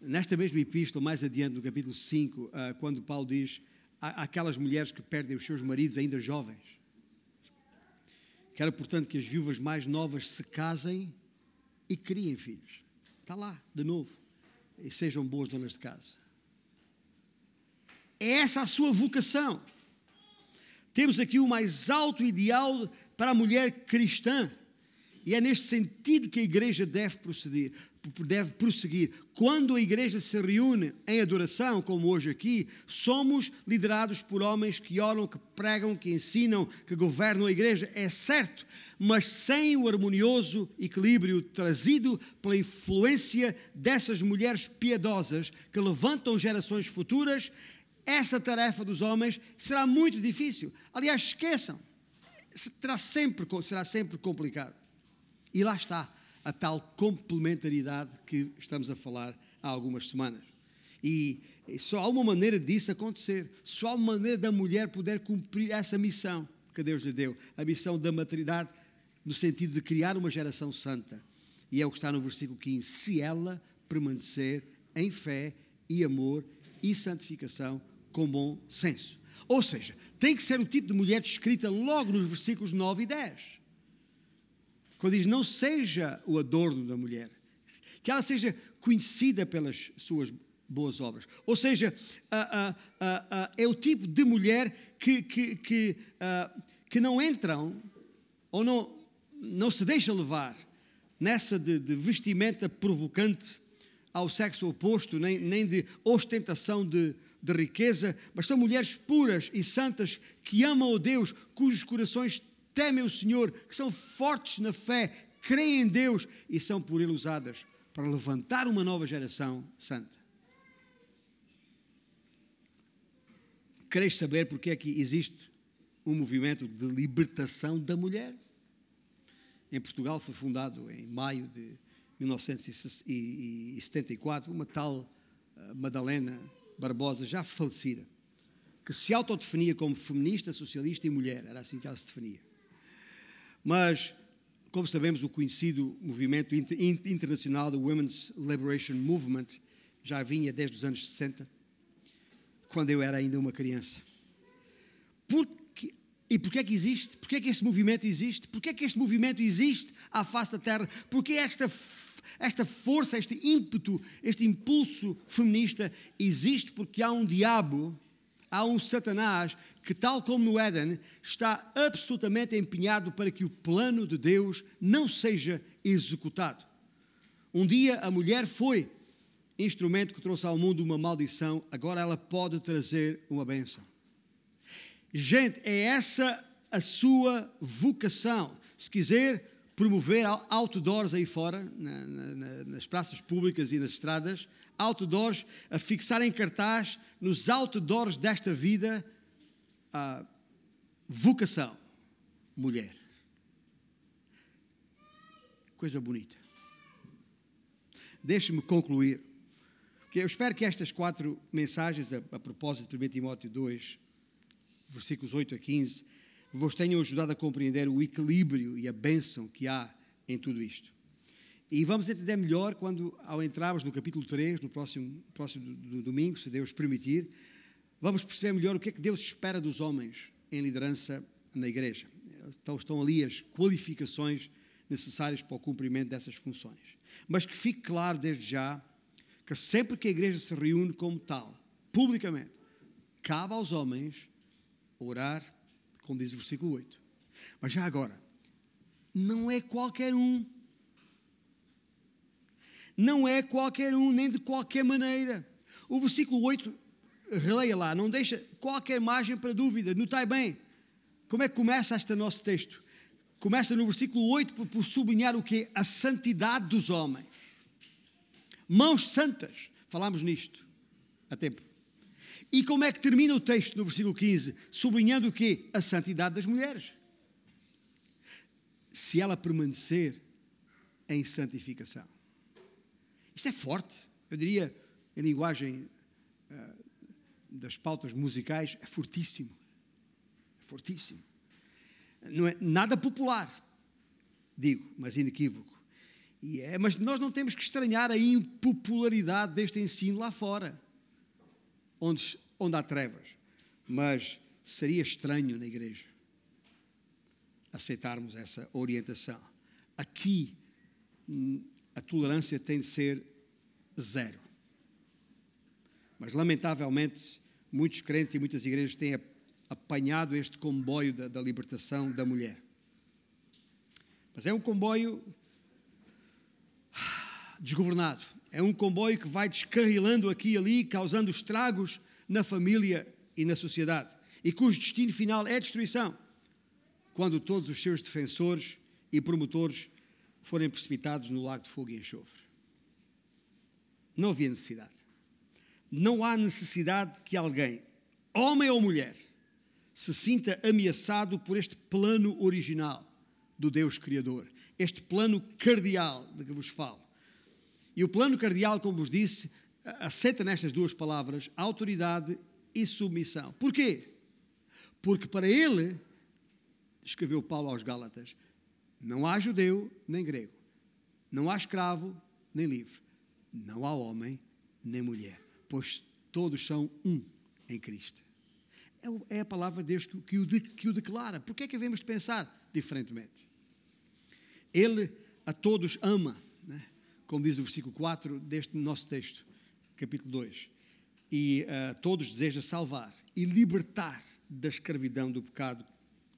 nesta mesma epístola, mais adiante, no capítulo 5, ah, quando Paulo diz aquelas mulheres que perdem os seus maridos ainda jovens. Quero, portanto, que as viúvas mais novas se casem e criem filhos. Está lá, de novo. E sejam boas donas de casa. É essa a sua vocação. Temos aqui o mais alto ideal para a mulher cristã. E é neste sentido que a igreja deve proceder, deve prosseguir. Quando a igreja se reúne em adoração, como hoje aqui, somos liderados por homens que oram, que pregam, que ensinam, que governam a igreja, é certo, mas sem o harmonioso equilíbrio trazido pela influência dessas mulheres piedosas que levantam gerações futuras, essa tarefa dos homens será muito difícil. Aliás, esqueçam, será sempre, será sempre complicado. E lá está a tal complementaridade que estamos a falar há algumas semanas. E só há uma maneira disso acontecer, só há uma maneira da mulher poder cumprir essa missão que Deus lhe deu, a missão da maternidade, no sentido de criar uma geração santa. E é o que está no versículo 15: se ela permanecer em fé e amor e santificação com bom senso. Ou seja, tem que ser o tipo de mulher descrita logo nos versículos 9 e 10 quando diz não seja o adorno da mulher, que ela seja conhecida pelas suas boas obras. Ou seja, é o tipo de mulher que, que, que, que não entram ou não, não se deixa levar nessa de, de vestimenta provocante ao sexo oposto, nem, nem de ostentação de, de riqueza, mas são mulheres puras e santas que amam a Deus, cujos corações temem o Senhor, que são fortes na fé, creem em Deus e são por Ele usadas para levantar uma nova geração santa. Queres saber porque é que existe um movimento de libertação da mulher? Em Portugal foi fundado em maio de 1974 uma tal eh, Madalena Barbosa, já falecida, que se autodefinia como feminista, socialista e mulher, era assim que ela se definia. Mas, como sabemos, o conhecido movimento internacional do Women's Liberation Movement já vinha desde os anos 60, quando eu era ainda uma criança. Porque, e porquê é que existe? Porquê é que este movimento existe? Porquê é que este movimento existe à face da Terra? Porque esta Esta força, este ímpeto, este impulso feminista existe porque há um diabo, há um Satanás que, tal como no Éden, está absolutamente empenhado para que o plano de Deus não seja executado. Um dia a mulher foi instrumento que trouxe ao mundo uma maldição, agora ela pode trazer uma benção. Gente, é essa a sua vocação. Se quiser promover outdoors aí fora, na, na, nas praças públicas e nas estradas, outdoors, a fixar em cartaz nos outdoors desta vida a vocação, mulher. Coisa bonita. Deixe-me concluir. Porque eu espero que estas quatro mensagens, a, a propósito de 1 Timóteo 2, versículos 8 a 15, vos tenham ajudado a compreender o equilíbrio e a bênção que há em tudo isto. E vamos entender melhor quando, ao entrarmos no capítulo 3, no próximo, próximo do, domingo, se Deus permitir, vamos perceber melhor o que é que Deus espera dos homens em liderança na igreja. Então, estão ali as qualificações necessárias para o cumprimento dessas funções. Mas que fique claro desde já que sempre que a igreja se reúne como tal, publicamente, cabe aos homens orar, como diz o versículo 8. Mas já agora, não é qualquer um. Não é qualquer um, nem de qualquer maneira. O versículo 8, releia lá, não deixa qualquer margem para dúvida. Notai bem, como é que começa este nosso texto? Começa no versículo 8 por, por sublinhar o que? A santidade dos homens. Mãos santas, falámos nisto há tempo. E como é que termina o texto no versículo 15? Sublinhando o quê? A santidade das mulheres. Se ela permanecer em santificação. Isto é forte. Eu diria, em linguagem uh, das pautas musicais, é fortíssimo. É fortíssimo. Não é nada popular, digo, mas inequívoco. E é, mas nós não temos que estranhar a impopularidade deste ensino lá fora onde, onde há trevas. Mas seria estranho na igreja aceitarmos essa orientação. Aqui, a tolerância tem de ser zero. Mas, lamentavelmente, muitos crentes e muitas igrejas têm apanhado este comboio da, da libertação da mulher. Mas é um comboio desgovernado. É um comboio que vai descarrilando aqui e ali, causando estragos na família e na sociedade, e cujo destino final é destruição, quando todos os seus defensores e promotores forem precipitados no lago de fogo e enxofre. Não havia necessidade. Não há necessidade que alguém, homem ou mulher, se sinta ameaçado por este plano original do Deus Criador, este plano cardeal de que vos falo. E o plano cardeal, como vos disse, aceita nestas duas palavras autoridade e submissão. Porquê? Porque para ele, escreveu Paulo aos Gálatas, não há judeu nem grego, não há escravo nem livre, não há homem nem mulher, pois todos são um em Cristo. É, é a palavra de Deus que o, declara. Por que é que devemos pensar diferentemente? Ele a todos ama. Né? como diz o versículo 4 deste nosso texto, capítulo 2. E uh, todos deseja salvar e libertar da escravidão do pecado,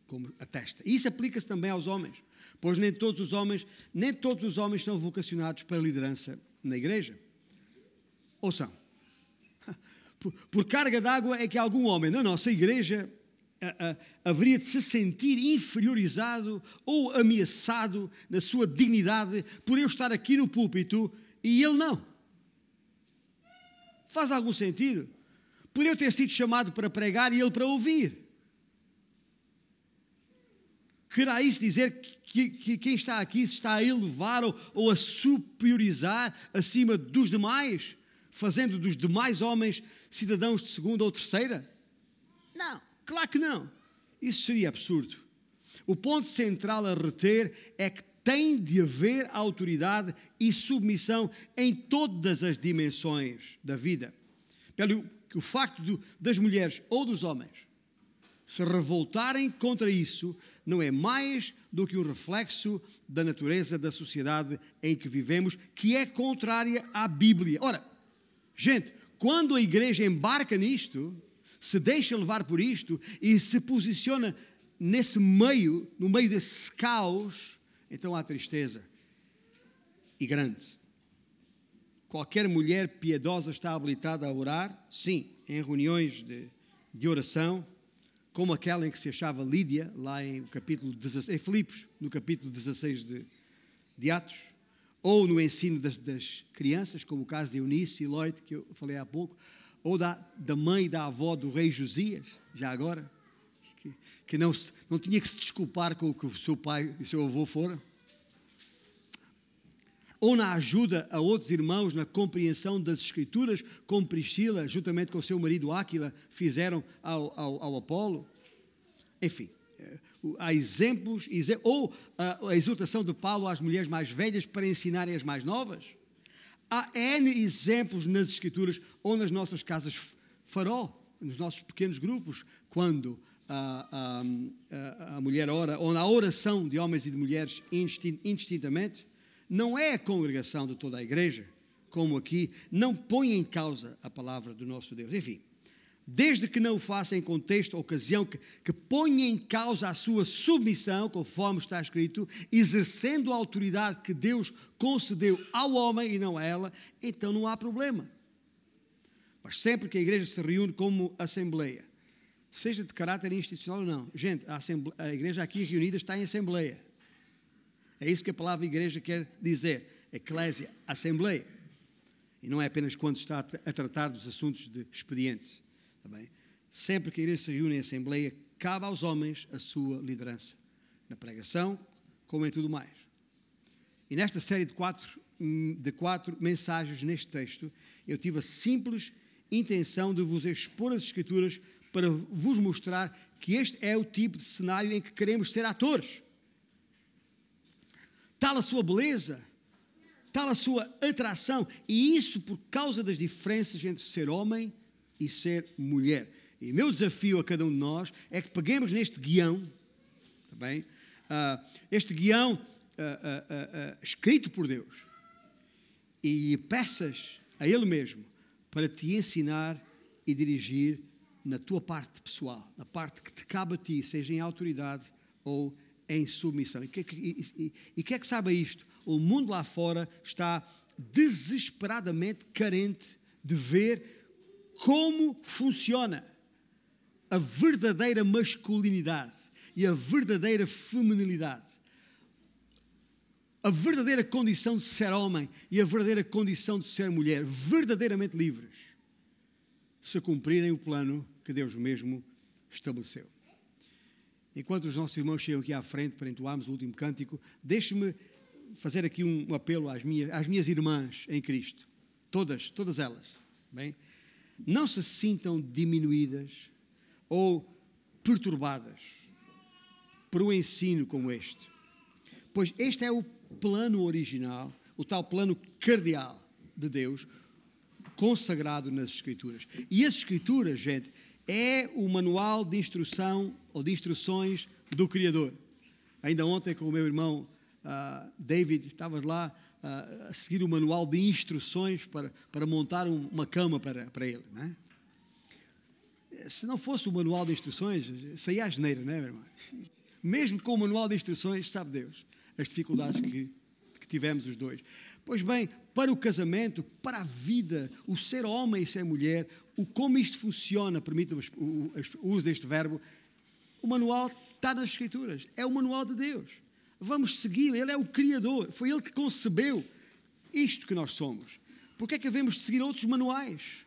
como atesta. E isso aplica-se também aos homens, pois nem todos os homens, nem todos os homens são vocacionados para a liderança na igreja. Ou são? Por, por carga d'água é que algum homem na nossa igreja haveria de se sentir inferiorizado ou ameaçado na sua dignidade por eu estar aqui no púlpito e ele não. Faz algum sentido? Por eu ter sido chamado para pregar e ele para ouvir. Querá isso dizer que, que, quem está aqui se está a elevar ou, ou a superiorizar acima dos demais, fazendo dos demais homens cidadãos de segunda ou terceira? Não. Claro que não. Isso seria absurdo. O ponto central a reter é que tem de haver autoridade e submissão em todas as dimensões da vida. Pelo que o facto das mulheres ou dos homens se revoltarem contra isso, não é mais do que o reflexo da natureza da sociedade em que vivemos, que é contrária à Bíblia. Ora, gente, quando a igreja embarca nisto, se deixa levar por isto e se posiciona nesse meio, no meio desse caos, então há tristeza e grande. Qualquer mulher piedosa está habilitada a orar? Sim, em reuniões de, de oração, como aquela em que se achava Lídia, lá em capítulo 16, em Filipos, no capítulo 16 de, de Atos, ou no ensino das, das, crianças, como o caso de Eunice e Lloyd, que eu falei há pouco, ou da, da mãe e da avó do rei Josias, já agora, que, que não, não tinha que se desculpar com o que o seu pai e o seu avô foram ou na ajuda a outros irmãos na compreensão das Escrituras, como Priscila, juntamente com seu marido Áquila, fizeram ao, ao, ao Apolo. Enfim, eh, há exemplos, ou a, exortação de Paulo às mulheres mais velhas para ensinarem as mais novas. Há N exemplos nas Escrituras ou nas nossas casas farol, nos nossos pequenos grupos, quando a, a, a mulher ora, ou na oração de homens e de mulheres indistintamente não é a congregação de toda a igreja, como aqui, não põe em causa a palavra do nosso Deus. Enfim, desde que não o faça em contexto, ocasião que, que ponha em causa a sua submissão, conforme está escrito, exercendo a autoridade que Deus concedeu ao homem e não a ela, então não há problema. Mas sempre que a igreja se reúne como assembleia, seja de caráter institucional ou não, gente, a, a igreja aqui reunida está em assembleia. É isso que a palavra igreja quer dizer. Eclésia, assembleia. E não é apenas quando está a tratar dos assuntos de expedientes. Tá Sempre que a igreja se reúne em assembleia, cabe aos homens a sua liderança. Na pregação, como em tudo mais. E nesta série de quatro, de quatro mensagens neste texto, eu tive a simples intenção de vos expor as Escrituras para vos mostrar que este é o tipo de cenário em que queremos ser atores tal a sua beleza, tal a sua atração, e isso por causa das diferenças entre ser homem e ser mulher. E meu desafio a cada um de nós é que peguemos neste guião, tá bem? Uh, este guião uh, uh, escrito por Deus, e peças a Ele mesmo para te ensinar e dirigir na tua parte pessoal, na parte que te cabe a ti, seja em autoridade ou em submissão. E e, e, que é sabe isto? O mundo lá fora está desesperadamente carente de ver como funciona a verdadeira masculinidade e a verdadeira feminilidade. A verdadeira condição de ser homem e a verdadeira condição de ser mulher, verdadeiramente livres, se cumprirem o plano que Deus mesmo estabeleceu. Enquanto os nossos irmãos chegam aqui à frente para entoarmos o último cântico, deixe-me fazer aqui um apelo às minhas, às minhas irmãs em Cristo. Todas, todas elas. Bem? Não se sintam diminuídas ou perturbadas por um ensino como este. Pois este é o plano original, o tal plano cardeal de Deus, consagrado nas Escrituras. E as Escrituras, gente, é o manual de instrução ou de instruções do Criador. Ainda ontem, com o meu irmão uh, David, estavas lá uh, a seguir o manual de instruções para, para montar um, uma cama para, para ele. Né? Se não fosse o manual de instruções, saía a geneira, não é, meu irmão? Mesmo com o manual de instruções, sabe Deus as dificuldades que, que tivemos os dois. Pois bem, para o casamento, para a vida, o ser homem e ser mulher, o como isto funciona, permita o, uso deste verbo, o manual está nas Escrituras, é o manual de Deus. Vamos segui-lo, Ele é o Criador, foi Ele que concebeu isto que nós somos. Porque é que devemos seguir outros manuais?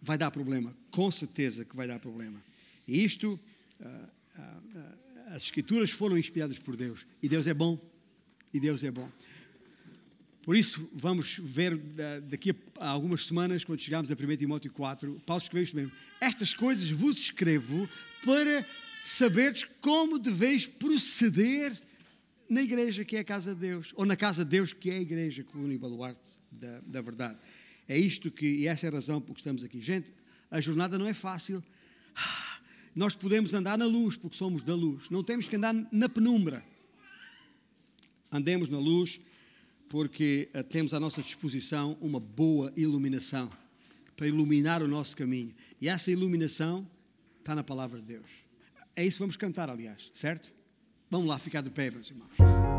Vai dar problema, com certeza que vai dar problema. E isto, ah, ah, ah, as Escrituras foram inspiradas por Deus, e Deus é bom e Deus é bom. Por isso, vamos ver daqui a algumas semanas, quando chegarmos a 1 Timóteo 4, Paulo escreveu isto mesmo: Estas coisas vos escrevo para saberes como deveis proceder na igreja que é a casa de Deus, ou na casa de Deus que é a igreja, coluna e baluarte da, da verdade. É isto que, e essa é a razão por que estamos aqui. Gente, A jornada não é fácil. Nós podemos andar na luz porque somos da luz. Não temos que andar na penumbra. Andemos na luz porque eh, temos à nossa disposição uma boa iluminação para iluminar o nosso caminho. E essa iluminação está na palavra de Deus. É isso que vamos cantar, aliás, certo? Vamos lá ficar de pé, meus irmãos.